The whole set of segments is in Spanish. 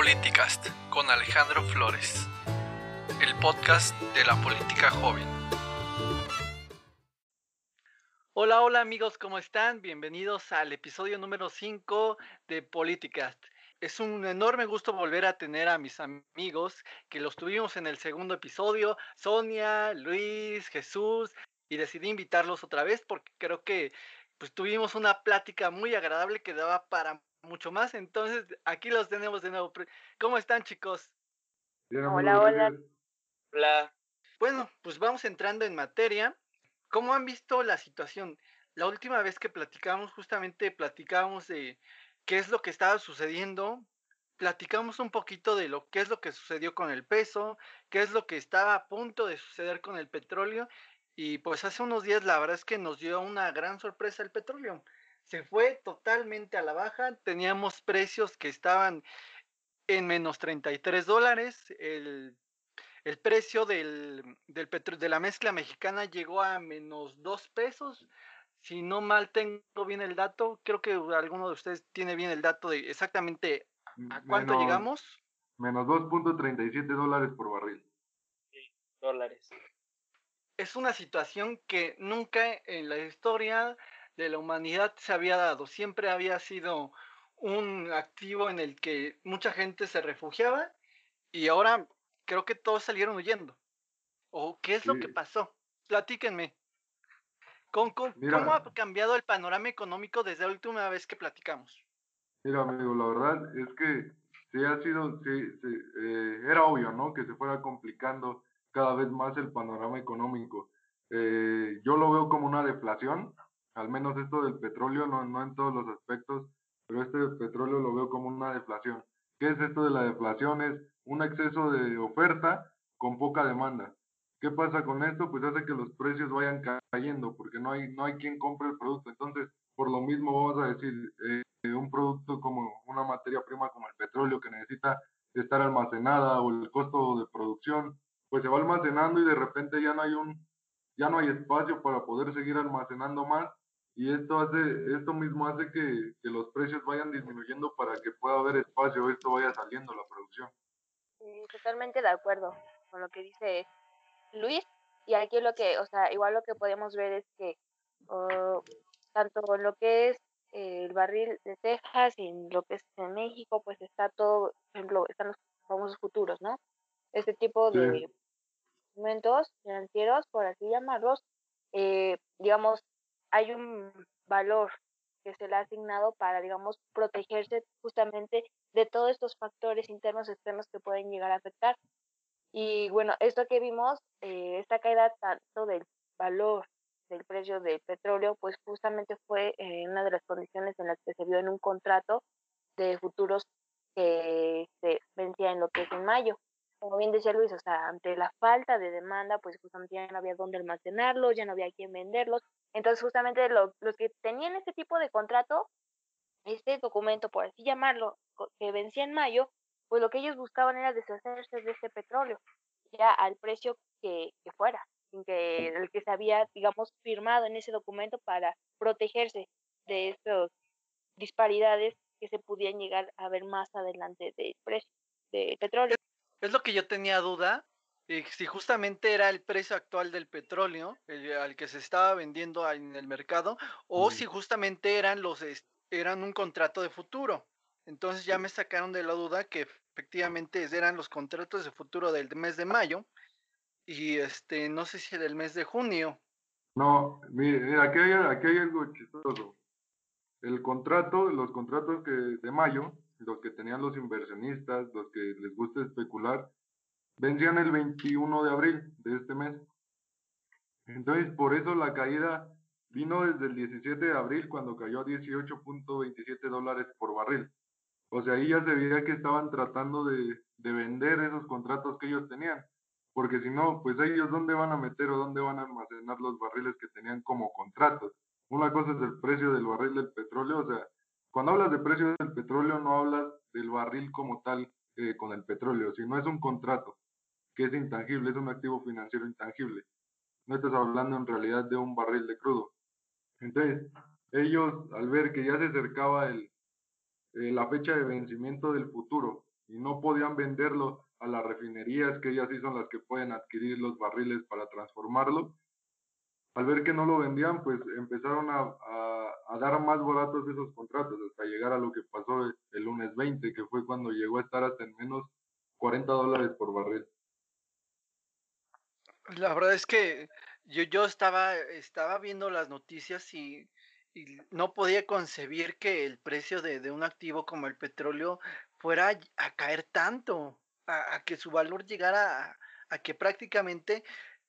Politicast con Alejandro Flores, el podcast de la política joven. Hola, hola amigos, ¿cómo están? Bienvenidos al episodio número 5 de Politicast. Es un enorme gusto volver a tener a mis amigos que los tuvimos en el segundo episodio, Sonia, Luis, Jesús, y decidí invitarlos otra vez porque creo que pues tuvimos una plática muy agradable que daba para mucho más. Entonces, aquí los tenemos de nuevo. ¿Cómo están, chicos? hola, hola. Hola. Bueno, pues vamos entrando en materia. ¿Cómo han visto la situación? La última vez que platicamos, justamente platicábamos de qué es lo que estaba sucediendo. Platicamos un poquito de lo que es lo que sucedió con el peso, qué es lo que estaba a punto de suceder con el petróleo. Y pues hace unos días la verdad es que nos dio una gran sorpresa el petróleo se fue totalmente a la baja. Teníamos precios que estaban en menos 33 dólares. El, precio del, del de la mezcla mexicana llegó a menos 2 pesos. Si no mal tengo bien el dato, creo que alguno de ustedes tiene bien el dato de exactamente a cuánto llegamos. Menos 2.37 dólares por barril. Sí, dólares. Es una situación que nunca en la historia de la humanidad se había dado. Siempre había sido un activo en el que mucha gente se refugiaba y ahora creo que todos salieron huyendo. ¿O qué es lo que pasó? Platíquenme. ¿Cómo, cómo ha cambiado el panorama económico desde la última vez que platicamos? Mira, amigo, la verdad es que sí ha sido, sí, eh, era obvio, ¿no? Que se fuera complicando cada vez más el panorama económico. Eh, yo lo veo como una deflación, al menos esto del petróleo, no, no en todos los aspectos, pero este del petróleo lo veo como una deflación. ¿Qué es esto de la deflación? Es un exceso de oferta con poca demanda. ¿Qué pasa con esto? Pues hace que los precios vayan cayendo porque no hay, no hay quien compre el producto. Entonces, por lo mismo vamos a decir, eh, un producto como una materia prima como el petróleo que necesita estar almacenada o el costo de producción, pues se va almacenando y de repente ya no hay un, ya no hay espacio para poder seguir almacenando más y esto hace esto mismo hace que, los precios vayan disminuyendo para que pueda haber espacio esto vaya saliendo la producción. Sí, totalmente de acuerdo con lo que dice Luis y aquí lo que o sea igual lo que podemos ver es que tanto en lo que es el barril de Texas y en lo que es en México pues está todo por ejemplo están los famosos futuros no este tipo de instrumentos financieros por así llamarlos eh, digamos hay un valor que se le ha asignado para, digamos, protegerse justamente de todos estos factores internos externos que pueden llegar a afectar. Y bueno, esto que vimos, eh, esta caída tanto del valor del precio del petróleo, pues justamente fue eh, una de las condiciones en las que se vio en un contrato de futuros que se vencía en lo que es en mayo. Como bien decía Luis, o sea, ante la falta de demanda, pues justamente ya no había dónde almacenarlos, ya no había quien venderlos, entonces, justamente los que tenían este tipo de contrato, este documento, por así llamarlo, que vencía en mayo, pues lo que ellos buscaban era deshacerse de ese petróleo, ya al precio que, fuera, sin que el que se había, digamos, firmado en ese documento para protegerse de estas disparidades que se pudieran llegar a ver más adelante del precio del petróleo. Es lo que yo tenía duda, si justamente era el precio actual del petróleo al que se estaba vendiendo en el mercado o si justamente eran los eran un contrato de futuro. Entonces ya me sacaron de la duda que efectivamente eran los contratos de futuro del mes de mayo y este no sé si del mes de junio. No, mire, aquí hay, aquí hay algo chistoso. El contrato, los contratos que de mayo, los que tenían los inversionistas, los que les gusta especular, vencían el 21 de abril de este mes. Entonces, por eso la caída vino desde el 17 de abril, cuando cayó a 18.27 dólares por barril. O sea, ahí ya se veía que estaban tratando de, de vender esos contratos que ellos tenían. Porque si no, pues ellos dónde van a meter o dónde van a almacenar los barriles que tenían como contratos. Una cosa es el precio del barril del petróleo, o sea, cuando hablas de precio del petróleo no hablas del barril como tal eh, con el petróleo, sino es un contrato es intangible, es un activo financiero intangible. No estás hablando en realidad de un barril de crudo. Entonces, ellos al ver que ya se acercaba el, eh, la fecha de vencimiento del futuro y no podían venderlo a las refinerías, que ellas sí son las que pueden adquirir los barriles para transformarlo. Al ver que no lo vendían, pues empezaron a, dar más baratos esos contratos hasta llegar a lo que pasó el lunes 20, que fue cuando llegó a estar hasta en menos 40 dólares por barril. La verdad es que yo, yo estaba, estaba viendo las noticias y, no podía concebir que el precio de, un activo como el petróleo fuera a, caer tanto, a, que su valor llegara a, que prácticamente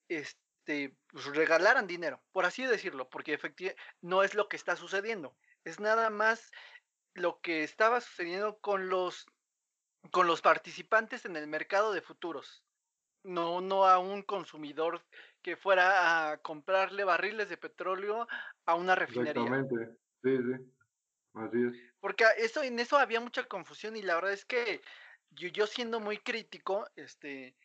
este, pues, regalaran dinero, por así decirlo, porque efectivamente no es lo que está sucediendo, es nada más lo que estaba sucediendo con los, con los participantes en el mercado de futuros no, no a un consumidor que fuera a comprarle barriles de petróleo a una refinería. Exactamente, sí, sí, así es. Porque eso, en eso había mucha confusión y la verdad es que yo, yo siendo muy crítico, este,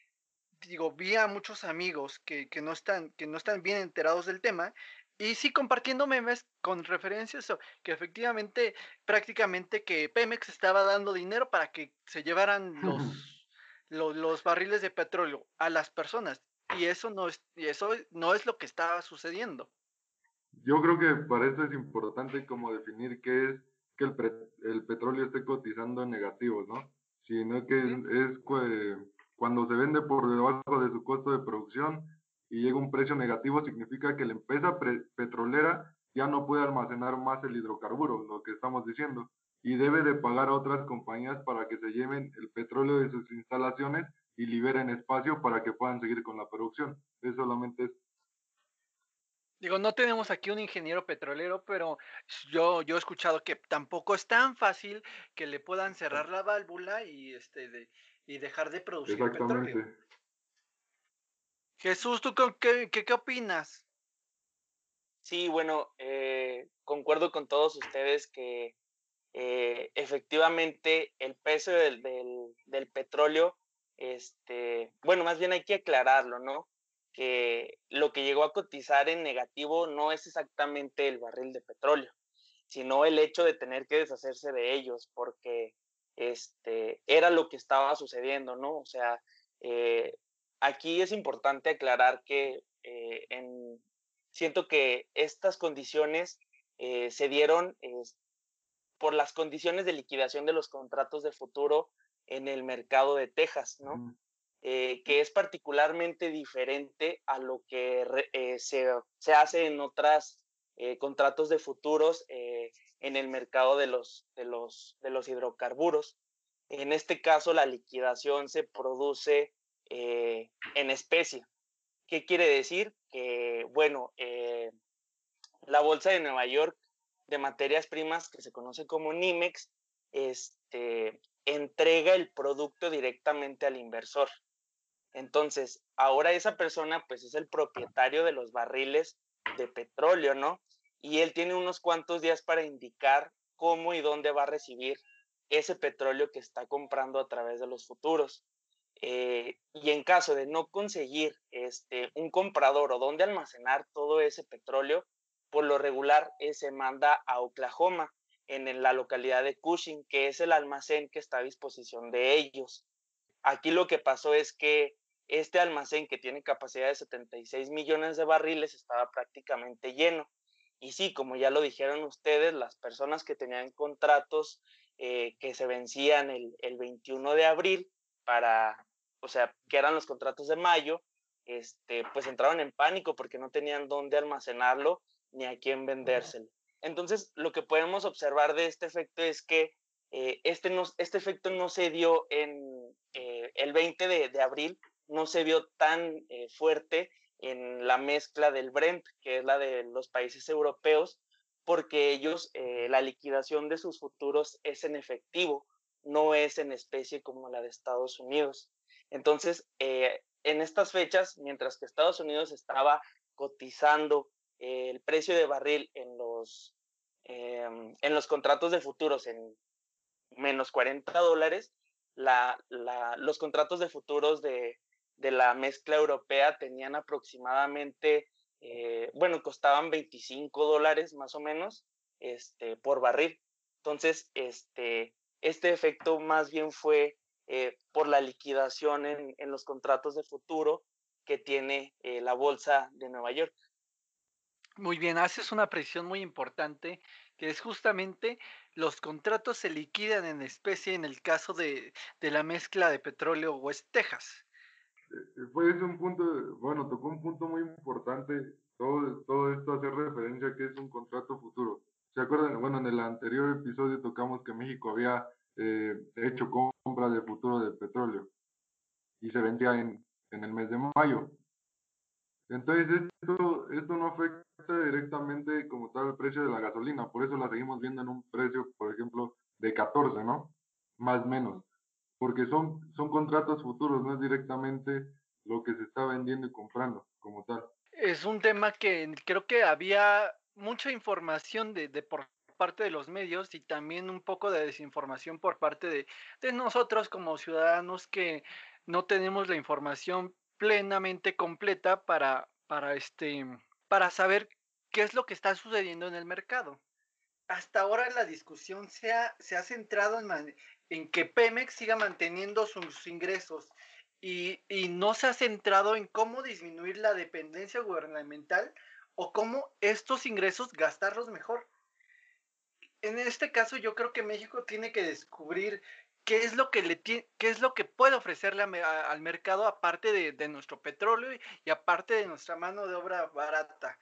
digo, vi a muchos amigos que, que, no están, que no están bien enterados del tema y sí compartiendo memes con referencias, que efectivamente, prácticamente que Pemex estaba dando dinero para que se llevaran los los barriles de petróleo a las personas y eso no es y eso no es lo que estaba sucediendo. Yo creo que para eso es importante como definir qué es que el, el petróleo esté cotizando en negativos, ¿no? Sino que es, cuando se vende por debajo de su costo de producción y llega un precio negativo, significa que la empresa petrolera ya no puede almacenar más el hidrocarburo, lo que estamos diciendo y debe de pagar a otras compañías para que se lleven el petróleo de sus instalaciones y liberen espacio para que puedan seguir con la producción. Es solamente Digo, no tenemos aquí un ingeniero petrolero, pero yo, yo he escuchado que tampoco es tan fácil que le puedan cerrar la válvula y este y dejar de producir petróleo. Jesús, ¿tú qué, qué, qué opinas? Sí, bueno, eh, concuerdo con todos ustedes que eh, efectivamente el precio del, del, petróleo, este, bueno, más bien hay que aclararlo, ¿no? Que lo que llegó a cotizar en negativo no es exactamente el barril de petróleo, sino el hecho de tener que deshacerse de ellos, porque este, era lo que estaba sucediendo, ¿no? O sea, eh, aquí es importante aclarar que eh, en, siento que estas condiciones se dieron por las condiciones de liquidación de los contratos de futuro en el mercado de Texas, ¿no? Eh, que es particularmente diferente a lo que eh, se, hace en otros eh, contratos de futuros en el mercado de los, de, los, de los hidrocarburos. En este caso, la liquidación se produce en especie. ¿Qué quiere decir? Que, bueno, la Bolsa de Nueva York de materias primas que se conoce como NIMEX, este, entrega el producto directamente al inversor. Entonces, ahora esa persona pues es el propietario de los barriles de petróleo, ¿no? Y él tiene unos cuantos días para indicar cómo y dónde va a recibir ese petróleo que está comprando a través de los futuros. Eh, y en caso de no conseguir este, un comprador o dónde almacenar todo ese petróleo, por lo regular eh, se manda a Oklahoma, en, la localidad de Cushing, que es el almacén que está a disposición de ellos. Aquí lo que pasó es que este almacén que tiene capacidad de 76 millones de barriles estaba prácticamente lleno. Y sí, como ya lo dijeron ustedes, las personas que tenían contratos eh, que se vencían el, el 21 de abril para, o sea, que eran los contratos de mayo, este, pues entraron en pánico porque no tenían dónde almacenarlo ni a quién vendérselo. Entonces, lo que podemos observar de este efecto es que eh, este, no, este efecto no se dio en eh, el 20 de, abril, no se vio tan eh, fuerte en la mezcla del Brent, que es la de los países europeos, porque ellos, la liquidación de sus futuros es en efectivo, no es en especie como la de Estados Unidos. Entonces, en estas fechas, mientras que Estados Unidos estaba cotizando el precio de barril en los, em, en los contratos de futuros en menos 40 dólares, la, la, los contratos de futuros de, de, la mezcla europea tenían aproximadamente, eh, bueno, costaban 25 dólares más o menos este, por barril. Entonces, este, este efecto más bien fue eh, por la liquidación en, en, los contratos de futuro que tiene eh, la Bolsa de Nueva York. Muy bien, haces una precisión muy importante, que es justamente los contratos se liquidan en especie en el caso de, de la mezcla de petróleo West Texas. Pues un punto, bueno, tocó un punto muy importante, todo, todo esto hace referencia a que es un contrato futuro. ¿Se acuerdan? Bueno, en el anterior episodio tocamos que México había eh, hecho compra de futuro de petróleo y se vendía en, en el mes de mayo. Entonces, esto, esto no afecta directamente como tal el precio de la gasolina, por eso la seguimos viendo en un precio, por ejemplo, de 14, ¿no? Más o menos, porque son, son contratos futuros, no es directamente lo que se está vendiendo y comprando como tal. Es un tema que creo que había mucha información de, de por parte de los medios y también un poco de desinformación por parte de, de nosotros como ciudadanos que no tenemos la información plenamente completa para, para, este, para saber qué es lo que está sucediendo en el mercado. Hasta ahora la discusión se ha, se ha centrado en, que Pemex siga manteniendo sus ingresos y, y, no se ha centrado en cómo disminuir la dependencia gubernamental o cómo estos ingresos gastarlos mejor. En este caso yo creo que México tiene que descubrir qué es lo que le qué es lo que puede ofrecerle al mercado aparte de, nuestro petróleo y, aparte de nuestra mano de obra barata.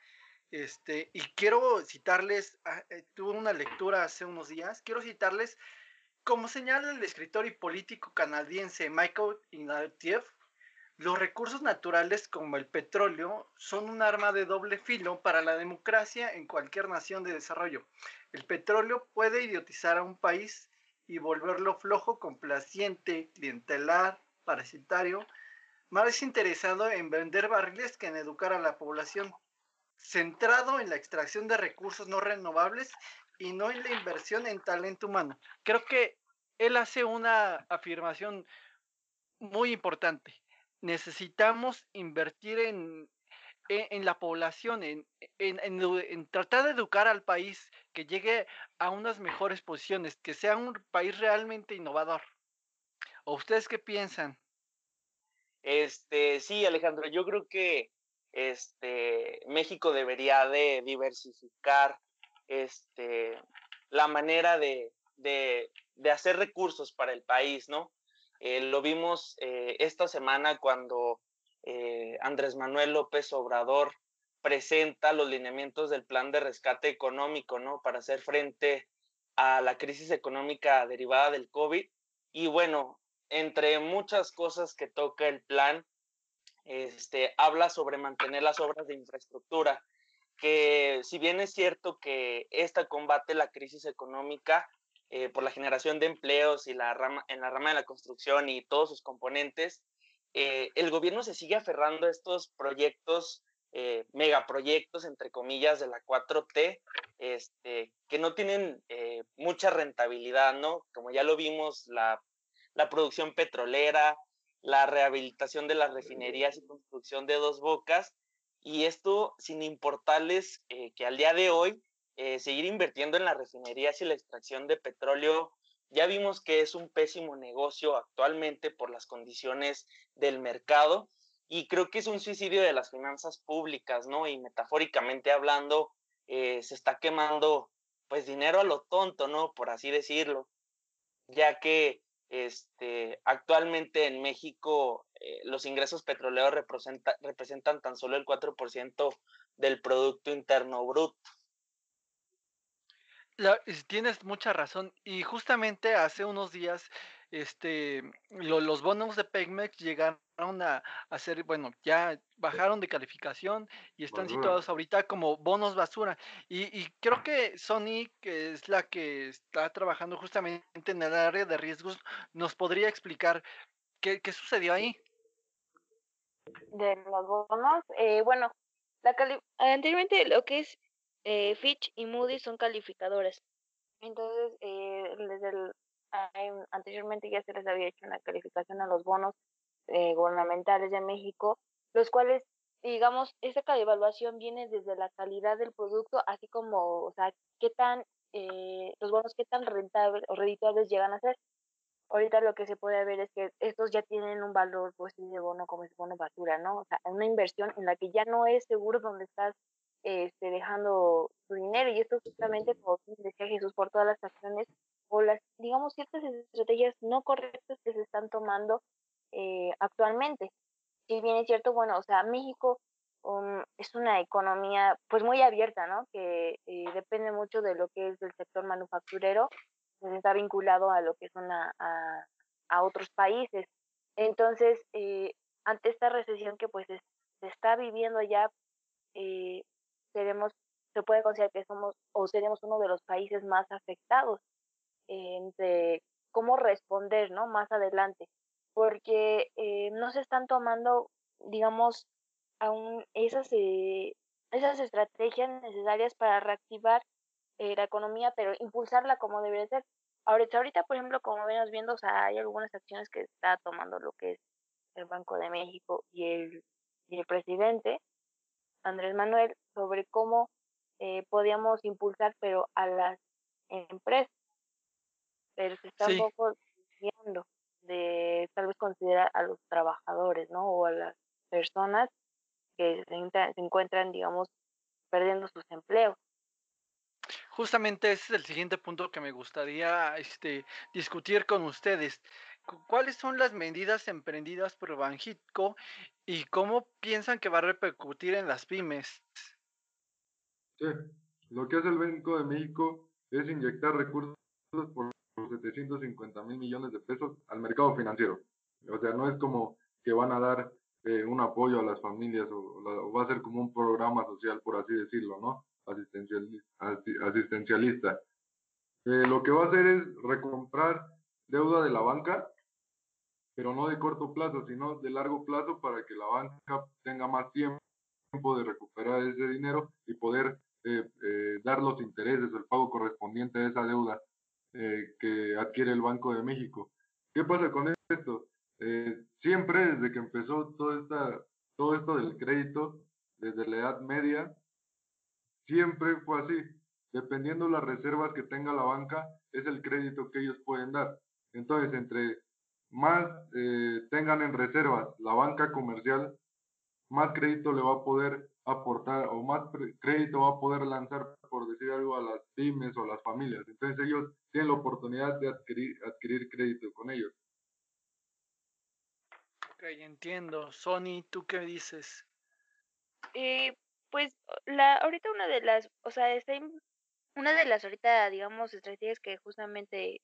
Este, y quiero citarles, ah, eh, tuve una lectura hace unos días, quiero citarles, como señala el escritor y político canadiense Michael Ignatieff, los recursos naturales como el petróleo son un arma de doble filo para la democracia en cualquier nación de desarrollo. El petróleo puede idiotizar a un país y volverlo flojo, complaciente, clientelar, parasitario, más interesado en vender barriles que en educar a la población, centrado en la extracción de recursos no renovables y no en la inversión en talento humano. Creo que él hace una afirmación muy importante. Necesitamos invertir en, en, la población, en, tratar de educar al país que llegue a unas mejores posiciones, que sea un país realmente innovador. ¿O ustedes qué piensan? Este, sí, Alejandro, yo creo que este, México debería de diversificar este, la manera de hacer recursos para el país, ¿no? Eh, lo vimos eh, esta semana cuando eh, Andrés Manuel López Obrador presenta los lineamientos del plan de rescate económico, ¿no? Para hacer frente a la crisis económica derivada del COVID. Y bueno, entre muchas cosas que toca el plan, este, habla sobre mantener las obras de infraestructura, que si bien es cierto que esta combate la crisis económica eh, por la generación de empleos y la rama, en la rama de la construcción y todos sus componentes, eh, el gobierno se sigue aferrando a estos proyectos eh, megaproyectos, entre comillas, de la 4T, este, que no tienen eh, mucha rentabilidad, ¿no? Como ya lo vimos, la, la, producción petrolera, la rehabilitación de las refinerías y construcción de dos bocas, y esto sin importarles eh, que al día de hoy eh, seguir invirtiendo en las refinerías y la extracción de petróleo ya vimos que es un pésimo negocio actualmente por las condiciones del mercado y creo que es un suicidio de las finanzas públicas, ¿no? Y metafóricamente hablando, eh, se está quemando pues dinero a lo tonto, ¿no? Por así decirlo, ya que este, actualmente en México eh, los ingresos petroleros representa, representan tan solo el 4% del Producto Interno Bruto. Tienes mucha razón y justamente hace unos días este, los bonos de Pegmex llegaron a, hacer, bueno, ya bajaron de calificación y están situados ahorita como bonos basura. Y, creo que Sony, que es la que está trabajando justamente en el área de riesgos, nos podría explicar qué, sucedió ahí. De los bonos, eh, bueno, la anteriormente lo que es eh, Fitch y Moody son calificadores. Entonces, eh, desde el anteriormente ya se les había hecho una calificación a los bonos eh, gubernamentales de México, los cuales, digamos, esa evaluación viene desde la calidad del producto, así como, o sea, qué tan, eh, los bonos qué tan rentables o redituables llegan a ser. ahorita lo que se puede ver es que estos ya tienen un valor pues de bono como es bono basura, ¿no? O sea, una inversión en la que ya no es seguro donde estás este, dejando tu dinero y esto justamente como decía Jesús por todas las acciones o las digamos ciertas estrategias no correctas que se están tomando eh, actualmente. Si bien es cierto, bueno, o sea, México um, es una economía pues muy abierta, ¿no? Que eh, depende mucho de lo que es del sector manufacturero, pues está vinculado a lo que son a, a, otros países. Entonces, eh, ante esta recesión que pues se está viviendo ya, eh, seremos, se puede considerar que somos o seremos uno de los países más afectados entre cómo responder, ¿no? Más adelante, porque eh, no se están tomando, digamos, aún esas, eh, esas estrategias necesarias para reactivar eh, la economía, pero impulsarla como debería ser. Ahorita, ahorita, por ejemplo, como venimos viendo, o sea, hay algunas acciones que está tomando lo que es el Banco de México y el, y el presidente, Andrés Manuel, sobre cómo eh, podíamos impulsar, pero a las empresas. Pero se está un poco viendo de tal vez considerar a los trabajadores, ¿no? O a las personas que se, se encuentran, digamos, perdiendo sus empleos. Justamente ese es el siguiente punto que me gustaría este, discutir con ustedes. ¿Cuáles son las medidas emprendidas por Banjitco y cómo piensan que va a repercutir en las pymes? Sí, lo que hace el Banco de México es inyectar recursos por 750 mil millones de pesos al mercado financiero. O sea, no es como que van a dar eh, un apoyo a las familias o, va a ser como un programa social, por así decirlo, ¿no? asistencialista. Eh, lo que va a hacer es recomprar deuda de la banca, pero no de corto plazo, sino de largo plazo para que la banca tenga más tiempo de recuperar ese dinero y poder eh, eh, dar los intereses, el pago correspondiente a esa deuda que adquiere el Banco de México. ¿Qué pasa con esto? siempre desde que empezó todo, esta, todo esto del crédito, desde la Edad Media, Siempre fue así. Dependiendo las reservas que tenga la banca, es el crédito que ellos pueden dar. Entonces, entre más eh, tengan en reservas la banca comercial, más crédito le va a poder aportar o más crédito va a poder lanzar, por decir algo, a las pymes o a las familias. Entonces ellos tienen la oportunidad de adquirir, adquirir crédito con ellos. Ok, entiendo. Sony, ¿tú qué dices? Eh, pues la ahorita una de las, o sea, está una de las ahorita, digamos, estrategias que justamente,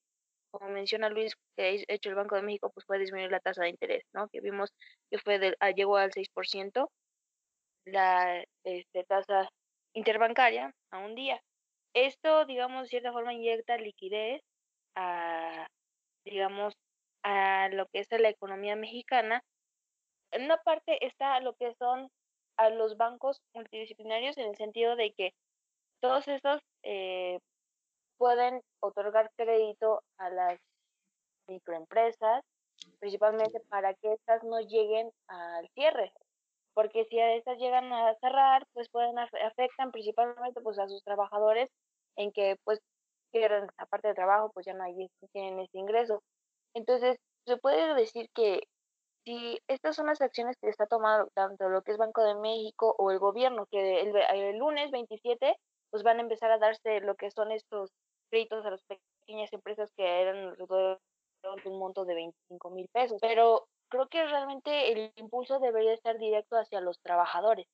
como menciona Luis, que ha hecho el Banco de México, pues puede disminuir la tasa de interés, ¿no? Que vimos que fue del, ah, llegó al 6%, la este, tasa interbancaria a un día. Esto, digamos, de cierta forma inyecta liquidez a, digamos, a lo que es la economía mexicana. En una parte está lo que son a los bancos multidisciplinarios en el sentido de que todos estos eh, pueden otorgar crédito a las microempresas, principalmente para que estas no lleguen al cierre, porque si a estas llegan a cerrar, pues pueden afectan principalmente pues a sus trabajadores en que pues pierden aparte de trabajo, pues ya no hay tienen ese ingreso. Entonces, se puede decir que si estas son las acciones que está tomando tanto lo que es Banco de México o el gobierno, que el, lunes 27 pues van a empezar a darse lo que son estos créditos a las pequeñas empresas que eran de un monto de 25 mil pesos. Pero creo que realmente el impulso debería estar directo hacia los trabajadores.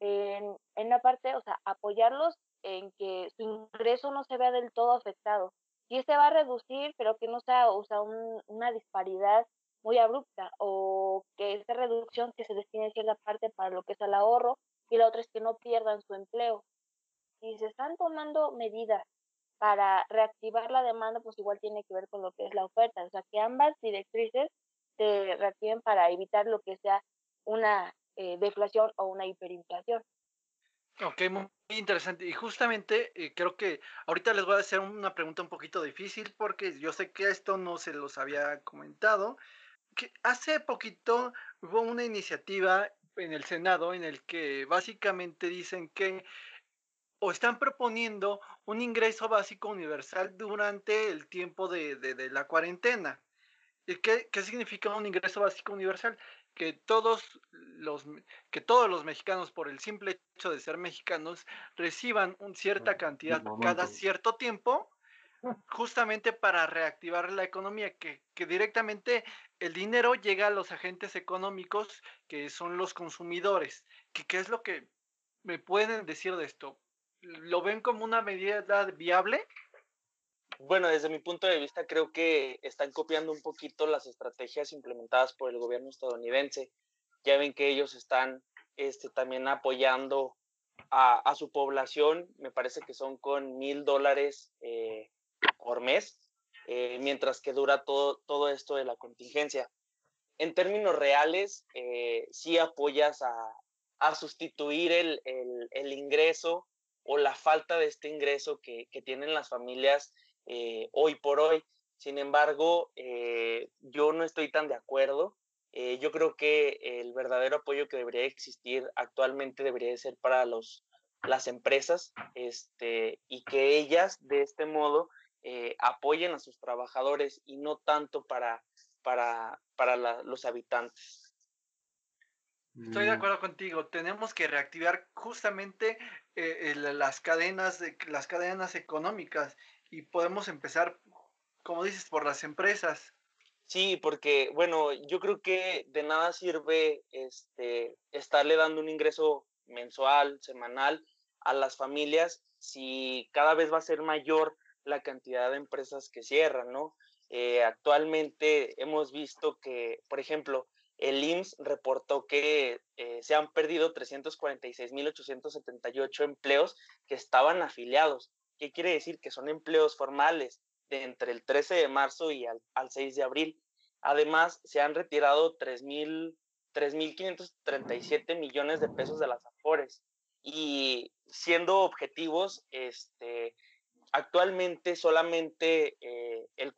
En, en la parte, o sea, apoyarlos en que su ingreso no se vea del todo afectado. Y este va a reducir, pero que no sea, una disparidad muy abrupta o que esa reducción que se destine cierta parte para lo que es el ahorro y la otra es que no pierdan su empleo. Si se están tomando medidas para reactivar la demanda, pues igual tiene que ver con lo que es la oferta, o sea, que ambas directrices se reactiven para evitar lo que sea una eh, deflación o una hiperinflación. Ok, muy interesante. Y justamente eh, creo que ahorita les voy a hacer una pregunta un poquito difícil porque yo sé que esto no se los había comentado hace poquito hubo una iniciativa en el Senado en el que básicamente dicen que o están proponiendo un ingreso básico universal durante el tiempo de, la cuarentena. ¿Qué, ¿Qué significa un ingreso básico universal? que todos los que todos los mexicanos por el simple hecho de ser mexicanos reciban una cierta cantidad cada cierto tiempo justamente para reactivar la economía que, que, directamente el dinero llega a los agentes económicos que son los consumidores que qué es lo que me pueden decir de esto lo ven como una medida viable bueno, desde mi punto de vista creo que están copiando un poquito las estrategias implementadas por el gobierno estadounidense. Ya ven que ellos están este, también apoyando a, su población, me parece que son con mil dólares eh, por mes, eh, mientras que dura todo, todo esto de la contingencia. En términos reales, eh, sí apoyas a, a sustituir el, el, el, ingreso o la falta de este ingreso que, que tienen las familias eh, hoy por hoy. Sin embargo, eh, yo no estoy tan de acuerdo. Eh, yo creo que el verdadero apoyo que debería existir actualmente debería ser para los, las empresas este, y que ellas de este modo apoyen a sus trabajadores y no tanto para, para, para los habitantes. Estoy de acuerdo contigo. Tenemos que reactivar justamente las cadenas, las cadenas económicas y podemos empezar, como dices, por las empresas. Sí, porque, bueno, yo creo que de nada sirve este, estarle dando un ingreso mensual, semanal a las familias si cada vez va a ser mayor la cantidad de empresas que cierran, ¿no? Eh, actualmente hemos visto que, por ejemplo, el IMSS reportó que eh, se han perdido 346.878 empleos que estaban afiliados. ¿Qué quiere decir? Que son empleos formales de entre el 13 de marzo y al, 6 de abril. Además, se han retirado 3.537 millones de pesos de las AFORES. Y siendo objetivos, este, actualmente solamente eh, el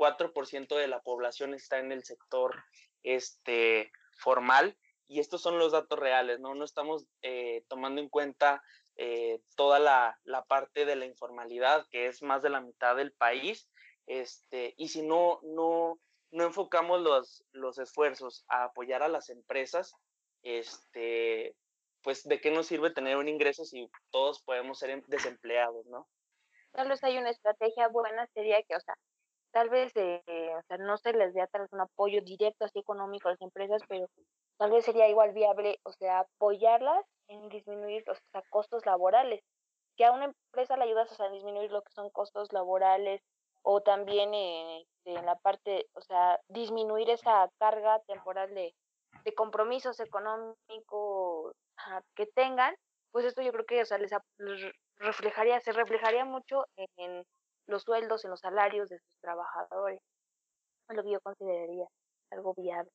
44% de la población está en el sector este, formal y estos son los datos reales, ¿no? No estamos eh, tomando en cuenta eh, toda la, parte de la informalidad, que es más de la mitad del país, este, y si no, no, no enfocamos los, los esfuerzos a apoyar a las empresas, este, pues de qué nos sirve tener un ingreso si todos podemos ser em, desempleados, ¿no? Tal vez hay una estrategia buena, sería que, o sea, tal vez eh, o sea, no se les dé tal vez un apoyo directo así económico a las empresas, pero tal vez sería igual viable, o sea, apoyarlas en disminuir los costos laborales, que a una empresa le ayudas a disminuir lo que son costos laborales o también eh, en la parte, o sea, disminuir esa carga temporal de, de compromisos económicos que tengan, pues esto yo creo que o sea, les, reflejaría, se reflejaría mucho en, los sueldos, en los salarios de sus trabajadores. Es lo que yo consideraría algo viable.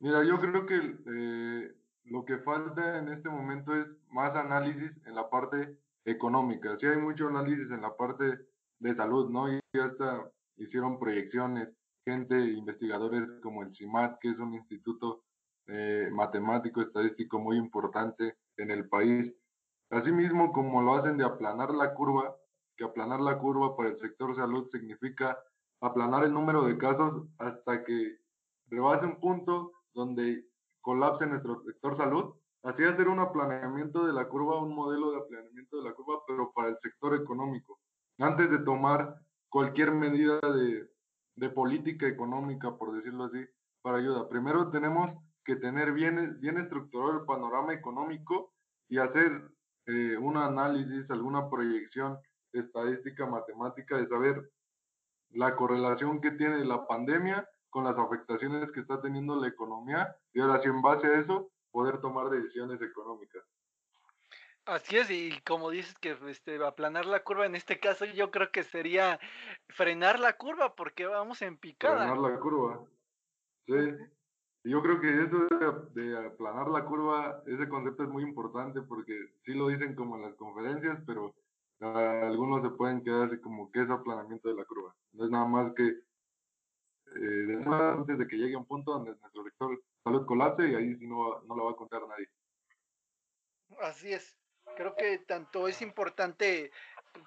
Mira, yo creo que eh, lo que falta en este momento es más análisis en la parte económica. Sí hay mucho análisis en la parte de salud, ¿no? Y hasta hicieron proyecciones, gente, investigadores como el CIMAT, que es un instituto eh, matemático, estadístico muy importante en el país. Asimismo, como lo hacen de aplanar la curva, que aplanar la curva para el sector salud significa aplanar el número de casos hasta que rebase un punto donde colapse nuestro sector salud, así hacer un aplaneamiento de la curva, un modelo de aplaneamiento de la curva, pero para el sector económico, antes de tomar cualquier medida de, de política económica, por decirlo así, para ayuda. Primero tenemos que tener bien, bien estructurado el panorama económico y hacer eh, un análisis, alguna proyección estadística, matemática, de saber la correlación que tiene la pandemia con las afectaciones que está teniendo la economía y ahora sí en base a eso poder tomar decisiones económicas. Así es, y como dices que este, aplanar la curva, en este caso yo creo que sería frenar la curva porque vamos en picada. Frenar la curva, sí. Yo creo que eso de, aplanar la curva, ese concepto es muy importante porque sí lo dicen como en las conferencias, pero algunos se pueden quedar así como que es aplanamiento de la curva. No es nada más que eh, antes de que llegue a un punto donde nuestro sector salud colapse y ahí sí no, no lo va a contar nadie. Así es. Creo que tanto es importante,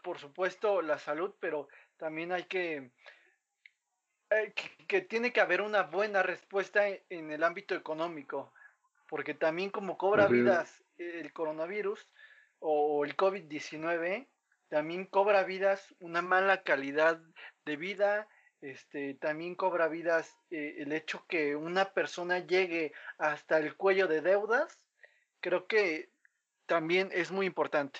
por supuesto, la salud, pero también hay que eh, que, tiene que haber una buena respuesta en, el ámbito económico, porque también como cobra vidas el coronavirus o el COVID-19, también cobra vidas una mala calidad de vida, este, también cobra vidas eh, el hecho que una persona llegue hasta el cuello de deudas, creo que también es muy importante.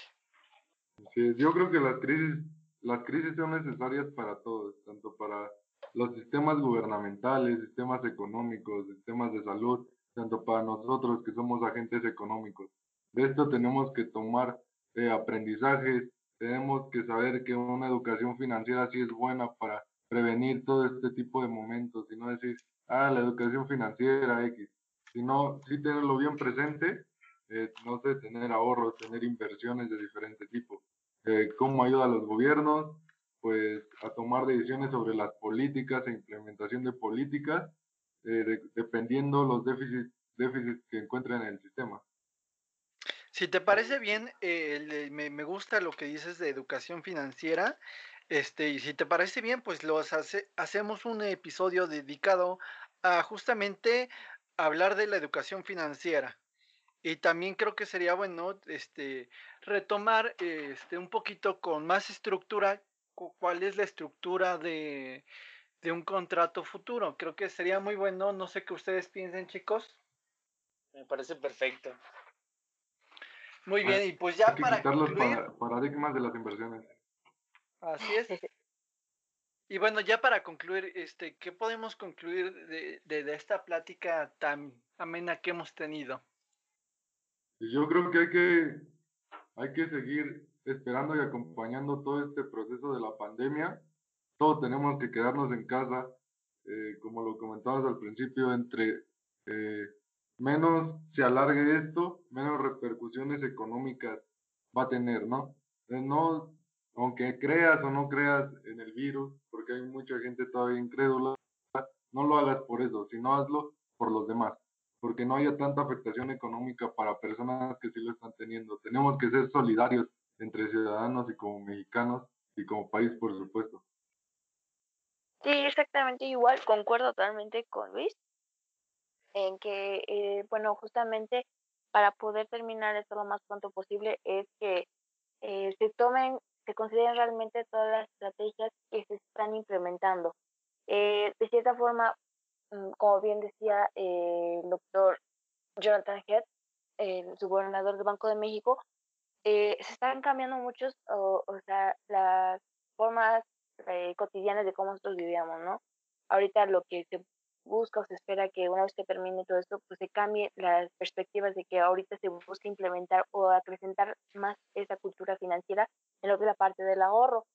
yo creo que las crisis, las crisis son necesarias para todos, tanto para los sistemas gubernamentales, sistemas económicos, sistemas de salud, tanto para nosotros que somos agentes económicos. De esto tenemos que tomar eh, aprendizajes, tenemos que saber que una educación financiera sí es buena para prevenir todo este tipo de momentos y no decir, ah, la educación financiera X, sino sí tenerlo bien presente, eh, no sé, tener ahorros, tener inversiones de diferente tipo. Eh, ¿Cómo ayuda a los gobiernos? Pues a tomar decisiones sobre las políticas e implementación de políticas, eh, dependiendo los déficits, déficits que encuentren en el sistema. Si te parece bien, eh, me, me, gusta lo que dices de educación financiera. Este, y si te parece bien, pues los hace, hacemos un episodio dedicado a justamente hablar de la educación financiera. Y también creo que sería bueno este, retomar este, un poquito con más estructura cuál es la estructura de, de un contrato futuro. Creo que sería muy bueno, no sé qué ustedes piensen, chicos. Me parece perfecto. Muy bien, y pues ya para concluir... los paradigmas de las inversiones. Así es. Y bueno, ya para concluir, este, ¿qué podemos concluir de, de, esta plática tan amena que hemos tenido? Yo creo que hay que, hay que seguir esperando y acompañando todo este proceso de la pandemia. Todos tenemos que quedarnos en casa, eh, como lo comentabas al principio, entre eh, menos se alargue esto, menos repercusiones económicas va a tener, ¿no? no, aunque creas o no creas en el virus, porque hay mucha gente todavía incrédula, no lo hagas por eso, sino hazlo por los demás, porque no haya tanta afectación económica para personas que sí lo están teniendo. Tenemos que ser solidarios entre ciudadanos y como mexicanos y como país, por supuesto. Sí, exactamente igual, concuerdo totalmente con Luis en que, eh, bueno, justamente para poder terminar esto lo más pronto posible es que eh, se tomen, se consideren realmente todas las estrategias que se están implementando. Eh, de cierta forma, mm, como bien decía el doctor Jonathan Head, el subgobernador del Banco de México, se están cambiando muchos, o, o sea, las formas cotidianas de cómo nosotros vivíamos, ¿no? Ahorita lo que se busca o se espera que una vez que termine todo esto, pues se cambie las perspectivas de que ahorita se busca implementar o acrecentar más esa cultura financiera en lo que es la parte del ahorro.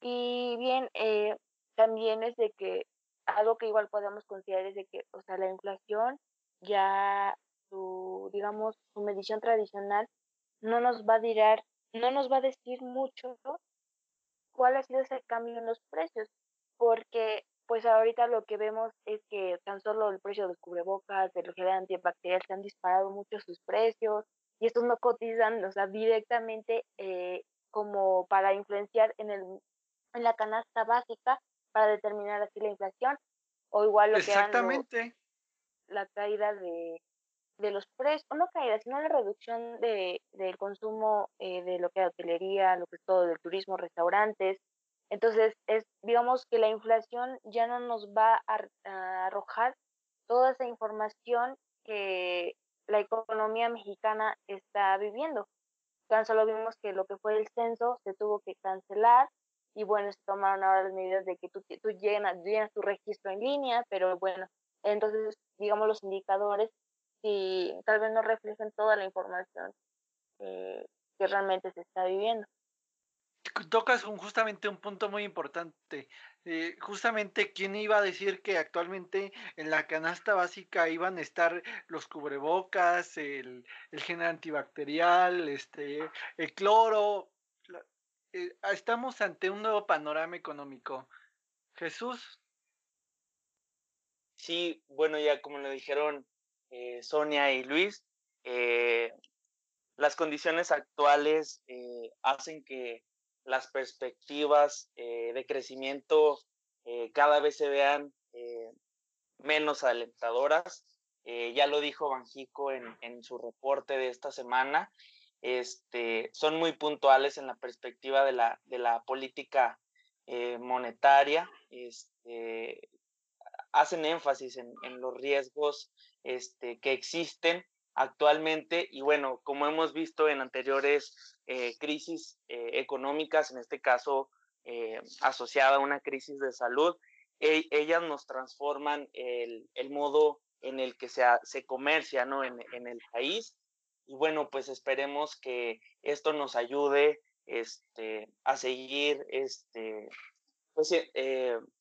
Y bien, eh, también es de que algo que igual podemos considerar es de que, o sea, la inflación ya su, digamos, su medición tradicional no nos va a dirar, no nos va a decir mucho cuál ha sido ese cambio en los precios, porque pues ahorita lo que vemos es que tan solo el precio de los cubrebocas, del gel antibacterial, se han disparado mucho sus precios y estos no cotizan, o sea, directamente eh, como para influenciar en, el, en la canasta básica para determinar así la inflación o igual lo Exactamente. que la caída de, de los precios, o no caída, sino la reducción de, del consumo eh, de lo que es hotelería, lo que es todo del turismo, restaurantes, entonces, es, digamos que la inflación ya no nos va a, arrojar toda esa información que la economía mexicana está viviendo. Tan solo vimos que lo que fue el censo se tuvo que cancelar y bueno, se tomaron ahora las medidas de que tú, tú llenas, llenas tu registro en línea, pero bueno, entonces, digamos, los indicadores si tal vez no reflejan toda la información que realmente se está viviendo tocas justamente un punto muy importante. Eh, justamente, ¿quién iba a decir que actualmente en la canasta básica iban a estar los cubrebocas, el, el gel antibacterial, este, el cloro? Eh, estamos ante un nuevo panorama económico. Jesús. Sí, bueno, ya como lo dijeron eh, Sonia y Luis, las condiciones actuales hacen que las perspectivas eh, de crecimiento eh, cada vez se vean eh, menos alentadoras. ya lo dijo Banjico en, en, su reporte de esta semana. Este, son muy puntuales en la perspectiva de la, de la política monetaria. Este, hacen énfasis en, en los riesgos este, que existen actualmente y bueno, como hemos visto en anteriores eh, crisis eh, económicas, en este caso eh, asociada a una crisis de salud, e, ellas nos transforman el, el, modo en el que se, se comercia ¿no? en, en, el país y bueno, pues esperemos que esto nos ayude este, a seguir este, pues,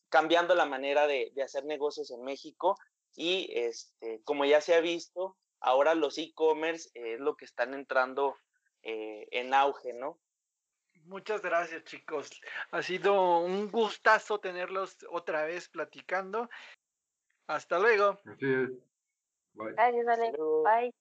cambiando la manera de, de hacer negocios en México y este, como ya se ha visto, ahora los e-commerce es lo que están entrando eh, en auge, ¿no? Muchas gracias, chicos. Ha sido un gustazo tenerlos otra vez platicando. Hasta luego. Es. Bye. Gracias, Bye.